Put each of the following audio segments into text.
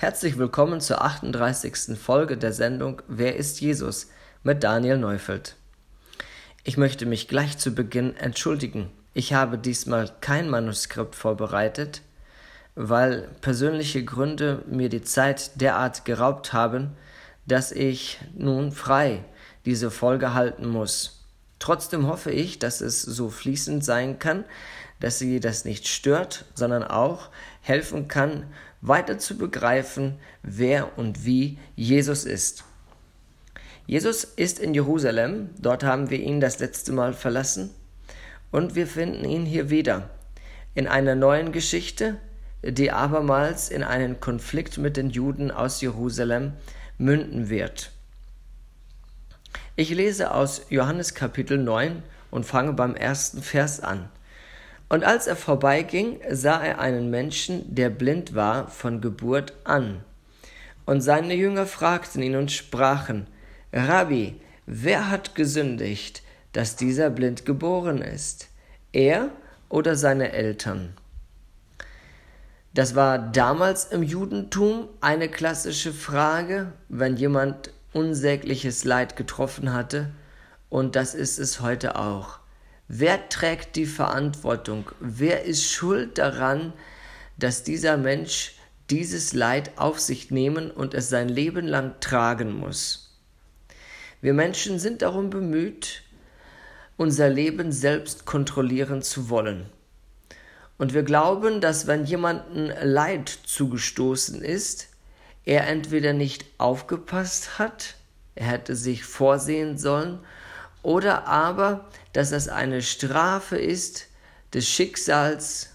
Herzlich willkommen zur 38. Folge der Sendung Wer ist Jesus mit Daniel Neufeld. Ich möchte mich gleich zu Beginn entschuldigen. Ich habe diesmal kein Manuskript vorbereitet, weil persönliche Gründe mir die Zeit derart geraubt haben, dass ich nun frei diese Folge halten muss. Trotzdem hoffe ich, dass es so fließend sein kann, dass sie das nicht stört, sondern auch helfen kann, weiter zu begreifen, wer und wie Jesus ist. Jesus ist in Jerusalem, dort haben wir ihn das letzte Mal verlassen und wir finden ihn hier wieder in einer neuen Geschichte, die abermals in einen Konflikt mit den Juden aus Jerusalem münden wird. Ich lese aus Johannes Kapitel 9 und fange beim ersten Vers an. Und als er vorbeiging, sah er einen Menschen, der blind war von Geburt an. Und seine Jünger fragten ihn und sprachen, Rabbi, wer hat gesündigt, dass dieser blind geboren ist? Er oder seine Eltern? Das war damals im Judentum eine klassische Frage, wenn jemand unsägliches Leid getroffen hatte, und das ist es heute auch. Wer trägt die Verantwortung? Wer ist schuld daran, dass dieser Mensch dieses Leid auf sich nehmen und es sein Leben lang tragen muss? Wir Menschen sind darum bemüht, unser Leben selbst kontrollieren zu wollen. Und wir glauben, dass wenn jemandem Leid zugestoßen ist, er entweder nicht aufgepasst hat, er hätte sich vorsehen sollen, oder aber, dass es eine Strafe ist des Schicksals,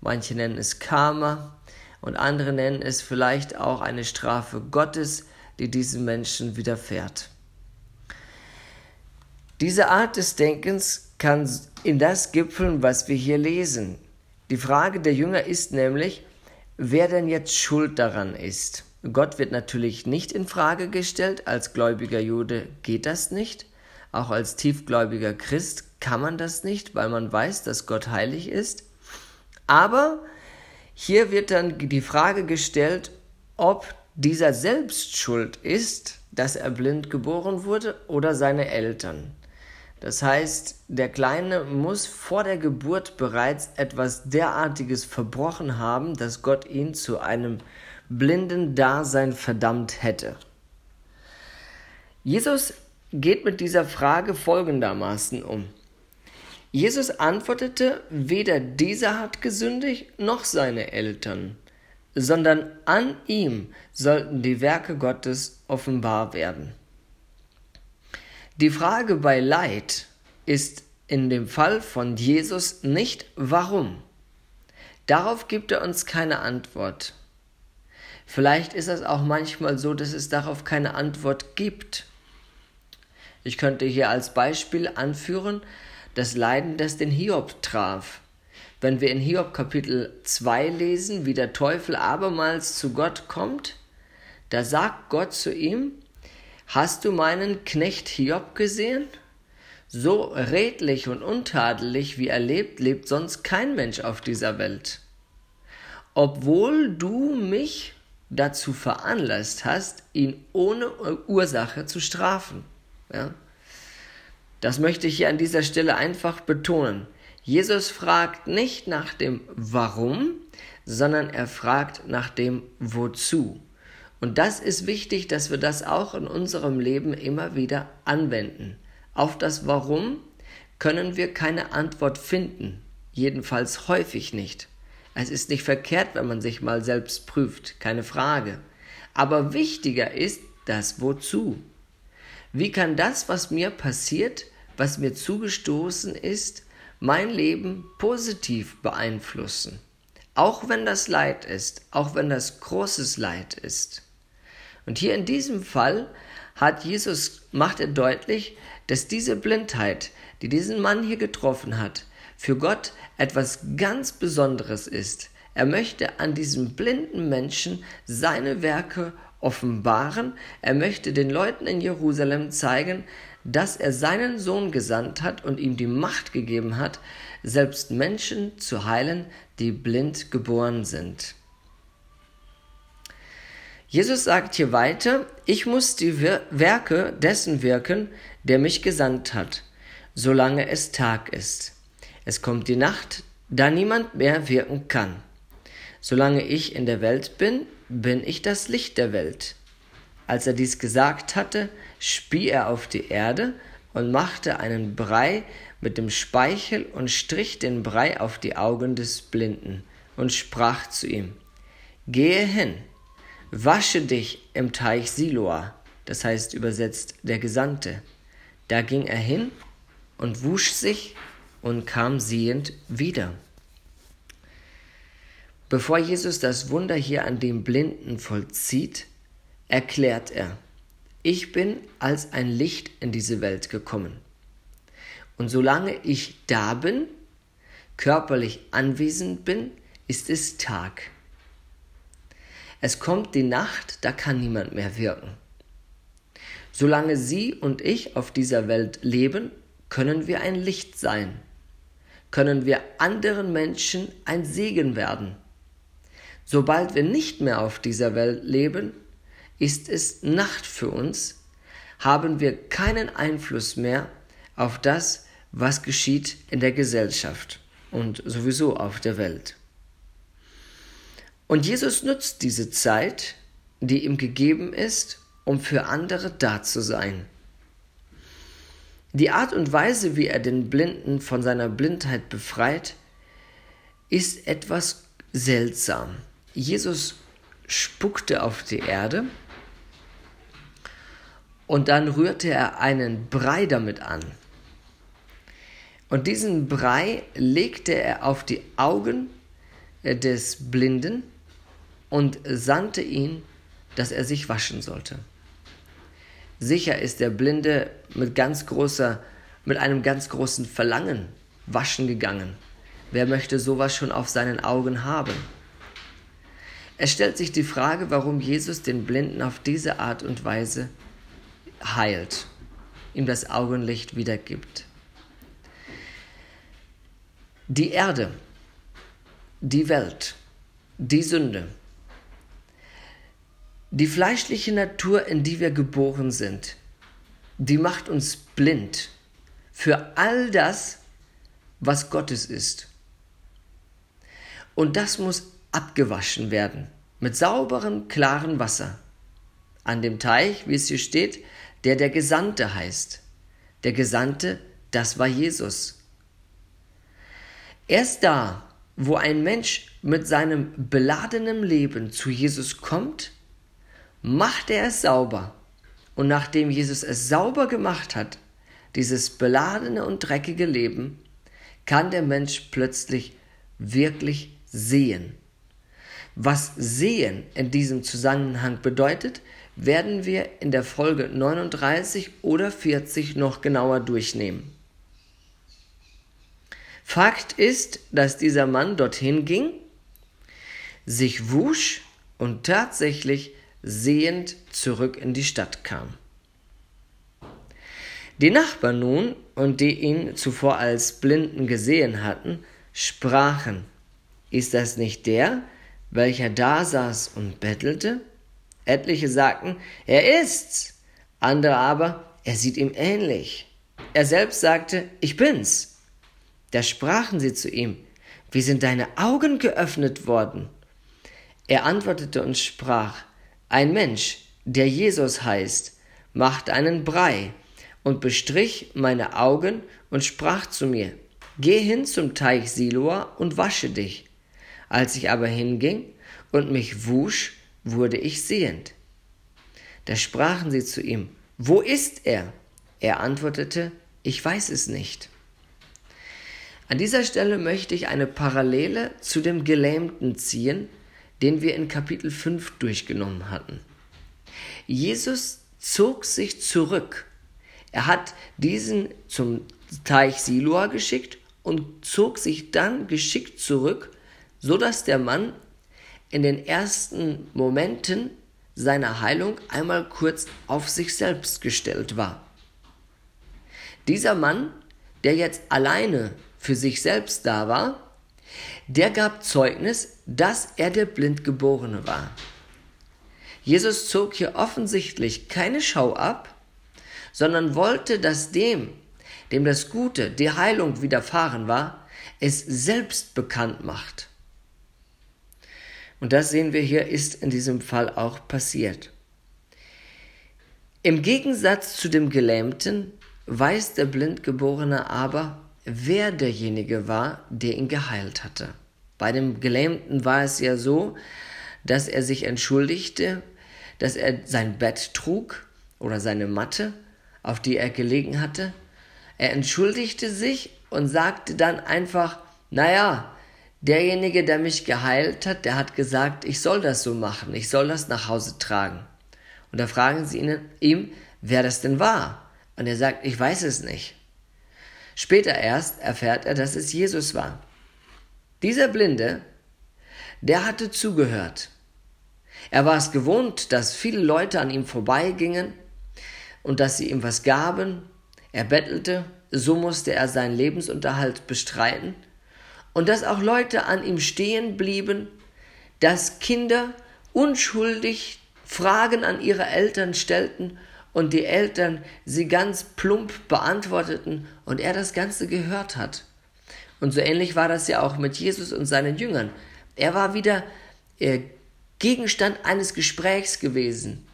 manche nennen es Karma und andere nennen es vielleicht auch eine Strafe Gottes, die diesem Menschen widerfährt. Diese Art des Denkens kann in das gipfeln, was wir hier lesen. Die Frage der Jünger ist nämlich, wer denn jetzt schuld daran ist. Gott wird natürlich nicht in Frage gestellt, als gläubiger Jude geht das nicht. Auch als tiefgläubiger Christ kann man das nicht, weil man weiß, dass Gott heilig ist. Aber hier wird dann die Frage gestellt, ob dieser selbst schuld ist, dass er blind geboren wurde oder seine Eltern. Das heißt, der Kleine muss vor der Geburt bereits etwas derartiges verbrochen haben, dass Gott ihn zu einem blinden Dasein verdammt hätte. Jesus geht mit dieser Frage folgendermaßen um. Jesus antwortete, weder dieser hat gesündigt noch seine Eltern, sondern an ihm sollten die Werke Gottes offenbar werden. Die Frage bei Leid ist in dem Fall von Jesus nicht warum. Darauf gibt er uns keine Antwort. Vielleicht ist es auch manchmal so, dass es darauf keine Antwort gibt. Ich könnte hier als Beispiel anführen das Leiden, das den Hiob traf. Wenn wir in Hiob Kapitel 2 lesen, wie der Teufel abermals zu Gott kommt, da sagt Gott zu ihm, Hast du meinen Knecht Hiob gesehen? So redlich und untadelig wie er lebt, lebt sonst kein Mensch auf dieser Welt. Obwohl du mich dazu veranlasst hast, ihn ohne Ursache zu strafen. Ja? Das möchte ich hier an dieser Stelle einfach betonen. Jesus fragt nicht nach dem Warum, sondern er fragt nach dem Wozu. Und das ist wichtig, dass wir das auch in unserem Leben immer wieder anwenden. Auf das Warum können wir keine Antwort finden, jedenfalls häufig nicht. Es ist nicht verkehrt, wenn man sich mal selbst prüft, keine Frage. Aber wichtiger ist das Wozu. Wie kann das, was mir passiert, was mir zugestoßen ist, mein Leben positiv beeinflussen? Auch wenn das Leid ist, auch wenn das großes Leid ist. Und hier in diesem Fall hat Jesus, macht er deutlich, dass diese Blindheit, die diesen Mann hier getroffen hat, für Gott etwas ganz Besonderes ist. Er möchte an diesem blinden Menschen seine Werke offenbaren. Er möchte den Leuten in Jerusalem zeigen, dass er seinen Sohn gesandt hat und ihm die Macht gegeben hat, selbst Menschen zu heilen, die blind geboren sind. Jesus sagt hier weiter, ich muss die Werke dessen wirken, der mich gesandt hat, solange es Tag ist. Es kommt die Nacht, da niemand mehr wirken kann. Solange ich in der Welt bin, bin ich das Licht der Welt. Als er dies gesagt hatte, spie er auf die Erde und machte einen Brei mit dem Speichel und strich den Brei auf die Augen des Blinden und sprach zu ihm, Gehe hin, wasche dich im Teich Siloa, das heißt übersetzt der Gesandte. Da ging er hin und wusch sich und kam sehend wieder. Bevor Jesus das Wunder hier an dem Blinden vollzieht, erklärt er, ich bin als ein Licht in diese Welt gekommen. Und solange ich da bin, körperlich anwesend bin, ist es Tag. Es kommt die Nacht, da kann niemand mehr wirken. Solange Sie und ich auf dieser Welt leben, können wir ein Licht sein, können wir anderen Menschen ein Segen werden. Sobald wir nicht mehr auf dieser Welt leben, ist es Nacht für uns, haben wir keinen Einfluss mehr auf das, was geschieht in der Gesellschaft und sowieso auf der Welt. Und Jesus nutzt diese Zeit, die ihm gegeben ist, um für andere da zu sein. Die Art und Weise, wie er den Blinden von seiner Blindheit befreit, ist etwas seltsam. Jesus spuckte auf die Erde und dann rührte er einen Brei damit an. Und diesen Brei legte er auf die Augen äh, des Blinden und sandte ihn, dass er sich waschen sollte. Sicher ist der Blinde mit ganz großer, mit einem ganz großen Verlangen waschen gegangen. Wer möchte sowas schon auf seinen Augen haben? Es stellt sich die Frage, warum Jesus den Blinden auf diese Art und Weise heilt, ihm das Augenlicht wiedergibt. Die Erde, die Welt, die Sünde, die fleischliche Natur, in die wir geboren sind, die macht uns blind für all das, was Gottes ist. Und das muss abgewaschen werden mit sauberem, klaren Wasser. An dem Teich, wie es hier steht, der der Gesandte heißt. Der Gesandte, das war Jesus. Erst da, wo ein Mensch mit seinem beladenen Leben zu Jesus kommt, macht er es sauber. Und nachdem Jesus es sauber gemacht hat, dieses beladene und dreckige Leben, kann der Mensch plötzlich wirklich sehen. Was sehen in diesem Zusammenhang bedeutet, werden wir in der Folge 39 oder 40 noch genauer durchnehmen. Fakt ist, dass dieser Mann dorthin ging, sich wusch und tatsächlich sehend zurück in die Stadt kam. Die Nachbarn nun, und die ihn zuvor als Blinden gesehen hatten, sprachen, ist das nicht der, welcher da saß und bettelte? Etliche sagten, er ist's, andere aber, er sieht ihm ähnlich. Er selbst sagte, ich bin's. Da sprachen sie zu ihm, wie sind deine Augen geöffnet worden? Er antwortete und sprach, ein Mensch, der Jesus heißt, machte einen Brei und bestrich meine Augen und sprach zu mir, Geh hin zum Teich Siloa und wasche dich. Als ich aber hinging und mich wusch, wurde ich sehend. Da sprachen sie zu ihm, Wo ist er? Er antwortete, Ich weiß es nicht. An dieser Stelle möchte ich eine Parallele zu dem Gelähmten ziehen, den wir in Kapitel 5 durchgenommen hatten. Jesus zog sich zurück. Er hat diesen zum Teich Siloa geschickt und zog sich dann geschickt zurück, so dass der Mann in den ersten Momenten seiner Heilung einmal kurz auf sich selbst gestellt war. Dieser Mann, der jetzt alleine für sich selbst da war, der gab Zeugnis, dass er der Blindgeborene war. Jesus zog hier offensichtlich keine Schau ab, sondern wollte, dass dem, dem das Gute, die Heilung widerfahren war, es selbst bekannt macht. Und das sehen wir hier, ist in diesem Fall auch passiert. Im Gegensatz zu dem Gelähmten weiß der Blindgeborene aber, wer derjenige war, der ihn geheilt hatte. Bei dem Gelähmten war es ja so, dass er sich entschuldigte, dass er sein Bett trug oder seine Matte, auf die er gelegen hatte. Er entschuldigte sich und sagte dann einfach, naja, derjenige, der mich geheilt hat, der hat gesagt, ich soll das so machen, ich soll das nach Hause tragen. Und da fragen sie ihn, ihm, wer das denn war. Und er sagt, ich weiß es nicht. Später erst erfährt er, dass es Jesus war. Dieser Blinde, der hatte zugehört. Er war es gewohnt, dass viele Leute an ihm vorbeigingen und dass sie ihm was gaben. Er bettelte, so musste er seinen Lebensunterhalt bestreiten. Und dass auch Leute an ihm stehen blieben, dass Kinder unschuldig Fragen an ihre Eltern stellten und die Eltern sie ganz plump beantworteten und er das Ganze gehört hat. Und so ähnlich war das ja auch mit Jesus und seinen Jüngern. Er war wieder äh, Gegenstand eines Gesprächs gewesen.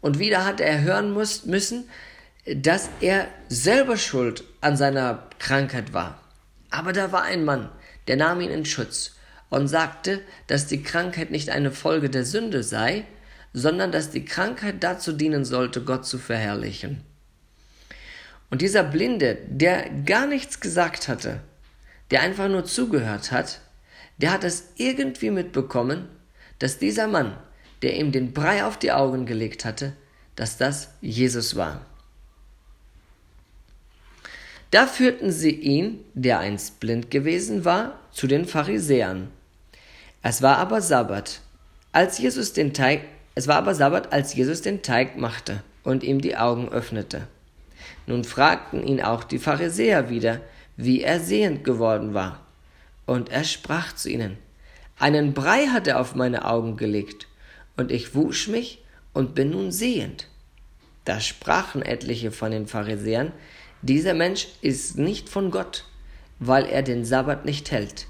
Und wieder hat er hören muss, müssen, dass er selber schuld an seiner Krankheit war. Aber da war ein Mann, der nahm ihn in Schutz und sagte, dass die Krankheit nicht eine Folge der Sünde sei, sondern dass die Krankheit dazu dienen sollte, Gott zu verherrlichen. Und dieser Blinde, der gar nichts gesagt hatte, der einfach nur zugehört hat, der hat es irgendwie mitbekommen, dass dieser Mann, der ihm den Brei auf die Augen gelegt hatte, dass das Jesus war. Da führten sie ihn, der einst blind gewesen war, zu den Pharisäern. Es war aber Sabbat. Als Jesus den Teig es war aber Sabbat, als Jesus den Teig machte und ihm die Augen öffnete. Nun fragten ihn auch die Pharisäer wieder, wie er sehend geworden war. Und er sprach zu ihnen, einen Brei hat er auf meine Augen gelegt, und ich wusch mich und bin nun sehend. Da sprachen etliche von den Pharisäern, dieser Mensch ist nicht von Gott, weil er den Sabbat nicht hält.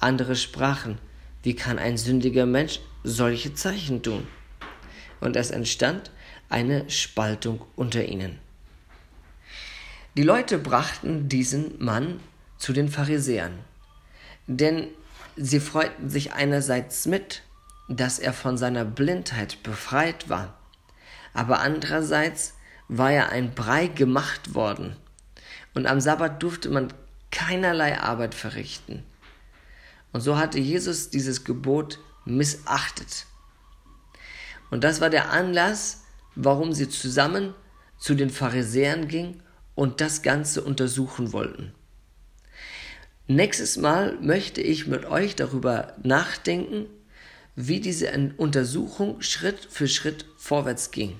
Andere sprachen, wie kann ein sündiger Mensch solche Zeichen tun? und es entstand eine Spaltung unter ihnen. Die Leute brachten diesen Mann zu den Pharisäern, denn sie freuten sich einerseits mit, dass er von seiner Blindheit befreit war, aber andererseits war er ein Brei gemacht worden, und am Sabbat durfte man keinerlei Arbeit verrichten. Und so hatte Jesus dieses Gebot missachtet. Und das war der Anlass, warum sie zusammen zu den Pharisäern ging und das Ganze untersuchen wollten. Nächstes Mal möchte ich mit euch darüber nachdenken, wie diese Untersuchung Schritt für Schritt vorwärts ging.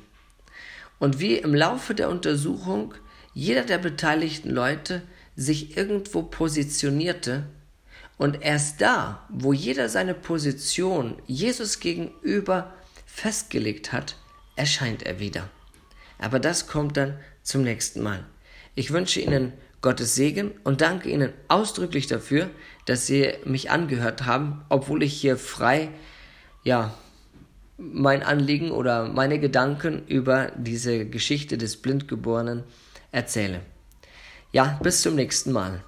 Und wie im Laufe der Untersuchung jeder der beteiligten Leute sich irgendwo positionierte und erst da, wo jeder seine Position Jesus gegenüber festgelegt hat, erscheint er wieder. Aber das kommt dann zum nächsten Mal. Ich wünsche Ihnen Gottes Segen und danke Ihnen ausdrücklich dafür, dass Sie mich angehört haben, obwohl ich hier frei, ja, mein Anliegen oder meine Gedanken über diese Geschichte des Blindgeborenen erzähle. Ja, bis zum nächsten Mal.